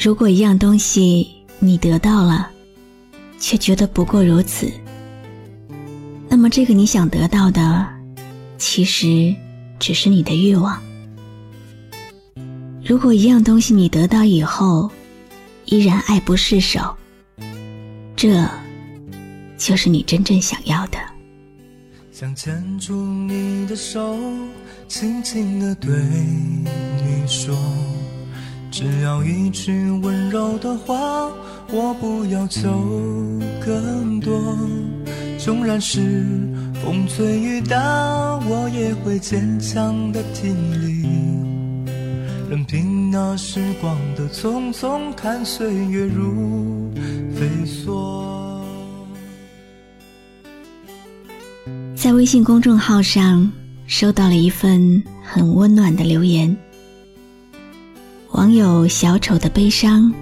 如果一样东西你得到了，却觉得不过如此，那么这个你想得到的，其实只是你的欲望。如果一样东西你得到以后，依然爱不释手，这就是你真正想要的。想牵住你的手，轻轻地对你说。只要一句温柔的话，我不要求更多。纵然是风吹雨打，我也会坚强的挺立。任凭那时光的匆匆，看岁月如飞梭。在微信公众号上收到了一份很温暖的留言。网友小丑的悲伤，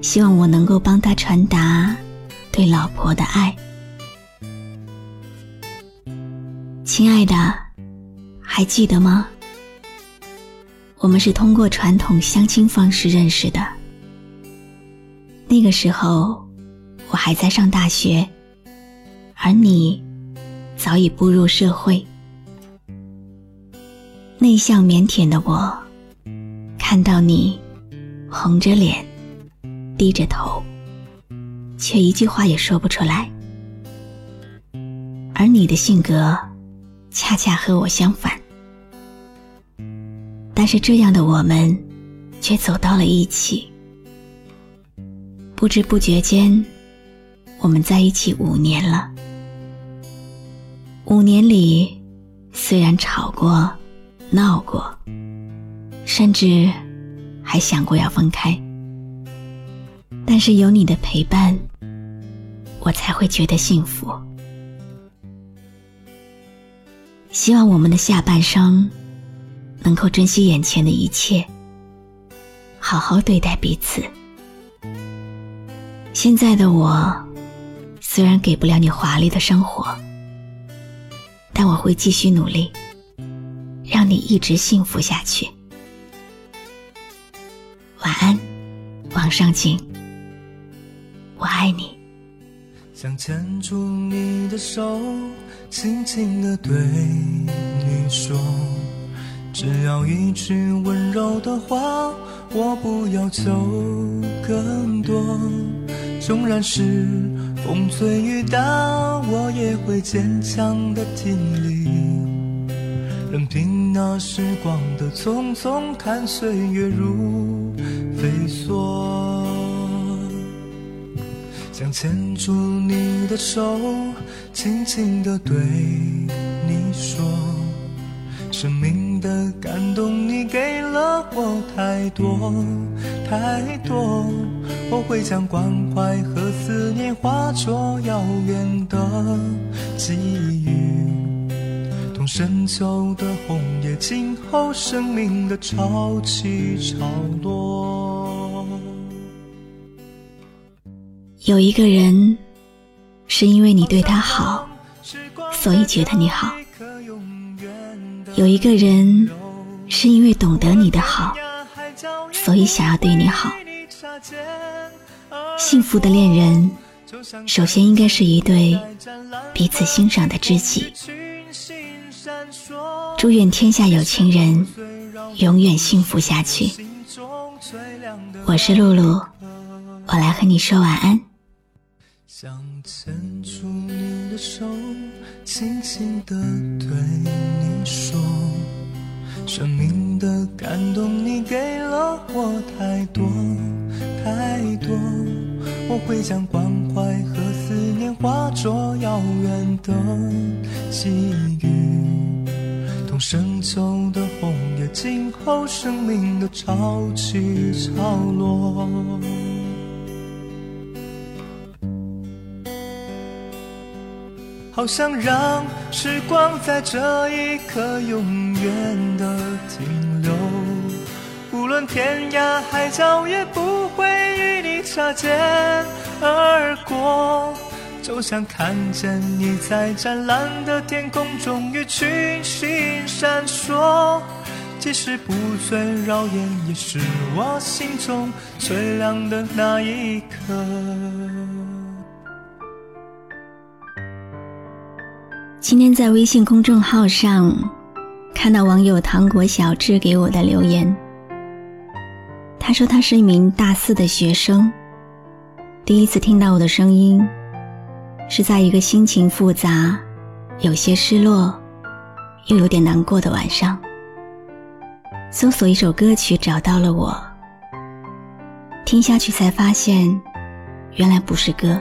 希望我能够帮他传达对老婆的爱。亲爱的，还记得吗？我们是通过传统相亲方式认识的。那个时候，我还在上大学，而你早已步入社会。内向腼腆的我。看到你红着脸，低着头，却一句话也说不出来。而你的性格恰恰和我相反，但是这样的我们却走到了一起。不知不觉间，我们在一起五年了。五年里，虽然吵过、闹过。甚至还想过要分开，但是有你的陪伴，我才会觉得幸福。希望我们的下半生能够珍惜眼前的一切，好好对待彼此。现在的我虽然给不了你华丽的生活，但我会继续努力，让你一直幸福下去。晚安，往上请，我爱你。想牵住你的手，轻轻的对你说，只要一句温柔的话，我不要求更多。纵然是风吹雨打，我也会坚强的挺立。任凭那时光的匆匆，看岁月如飞梭。想牵住你的手，轻轻地对你说，生命的感动你给了我太多太多，我会将关怀和思念化作遥远的际遇。深秋的红叶，静候生命的潮起潮落。有一个人，是因为你对他好，所以觉得你好；有一个人，是因为懂得你的好，所以想要对你好。幸福的恋人，首先应该是一对彼此欣赏的知己。祝愿天下有情人永远幸福下去。我是露露，我来和你说晚安。想牵住你的手，轻轻地对你说，生命的感动你给了我太多太多，我会将关怀和思念化作遥远的寄语，同。深秋的红叶，静候生命的潮起潮落。好想让时光在这一刻永远的停留，无论天涯海角，也不会与你擦肩而过。就像看见你在湛蓝的天空中与群星闪烁，即使不最耀眼，也是我心中最亮的那一颗。今天在微信公众号上看到网友糖果小智给我的留言，他说他是一名大四的学生，第一次听到我的声音。是在一个心情复杂、有些失落，又有点难过的晚上，搜索一首歌曲找到了我。听下去才发现，原来不是歌，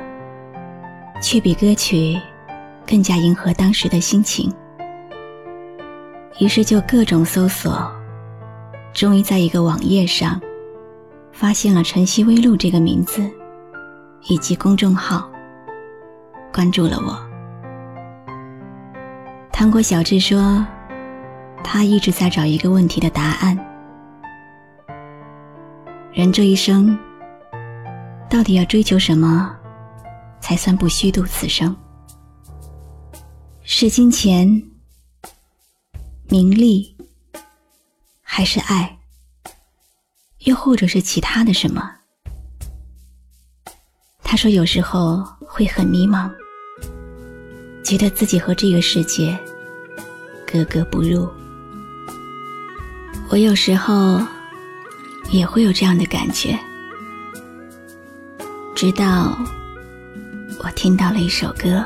却比歌曲更加迎合当时的心情。于是就各种搜索，终于在一个网页上，发现了“晨曦微露”这个名字，以及公众号。关注了我。糖果小智说，他一直在找一个问题的答案：人这一生，到底要追求什么，才算不虚度此生？是金钱、名利，还是爱？又或者是其他的什么？他说：“有时候会很迷茫，觉得自己和这个世界格格不入。我有时候也会有这样的感觉，直到我听到了一首歌。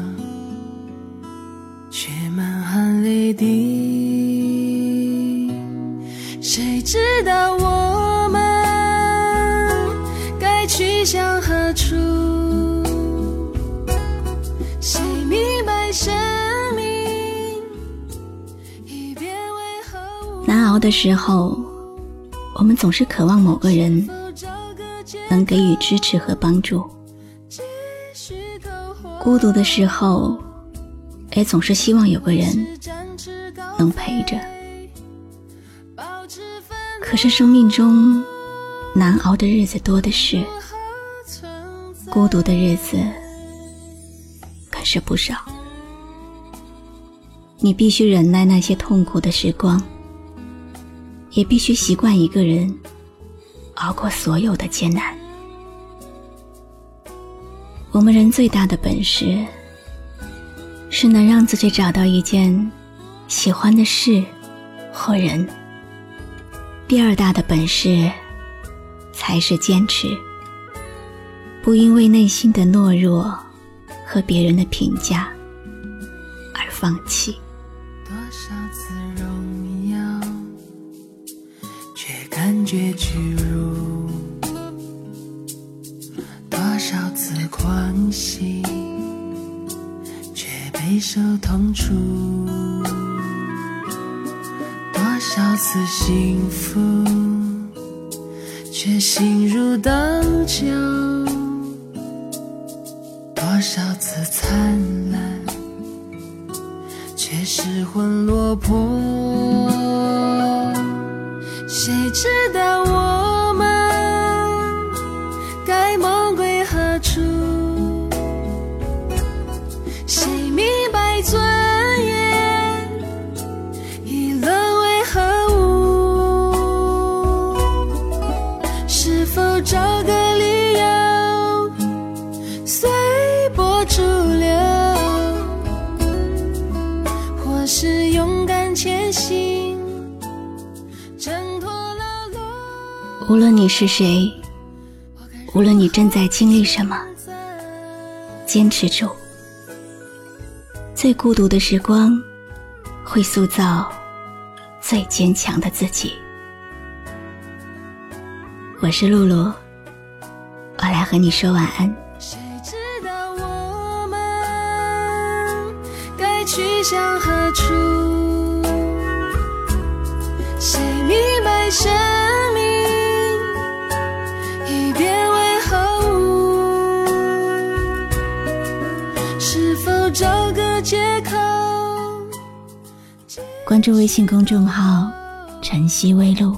的时候，我们总是渴望某个人能给予支持和帮助；孤独的时候，也总是希望有个人能陪着。可是生命中难熬的日子多的是，孤独的日子可是不少。你必须忍耐那些痛苦的时光，也必须习惯一个人熬过所有的艰难。我们人最大的本事，是能让自己找到一件喜欢的事或人。第二大的本事，才是坚持，不因为内心的懦弱和别人的评价而放弃。感觉屈辱，多少次狂喜，却备受痛楚；多少次幸福，却心如刀绞；多少次灿烂，却失魂落魄。谁知找个理由随波逐流或是勇敢前行挣脱牢笼无论你是谁无论你正在经历什么坚持住。最孤独的时光会塑造最坚强的自己。我是露露，我来和你说晚安。谁知道我们该去向何处？谁明白生命已变为何物？是否找个借口？关注微信公众号“晨曦微露”，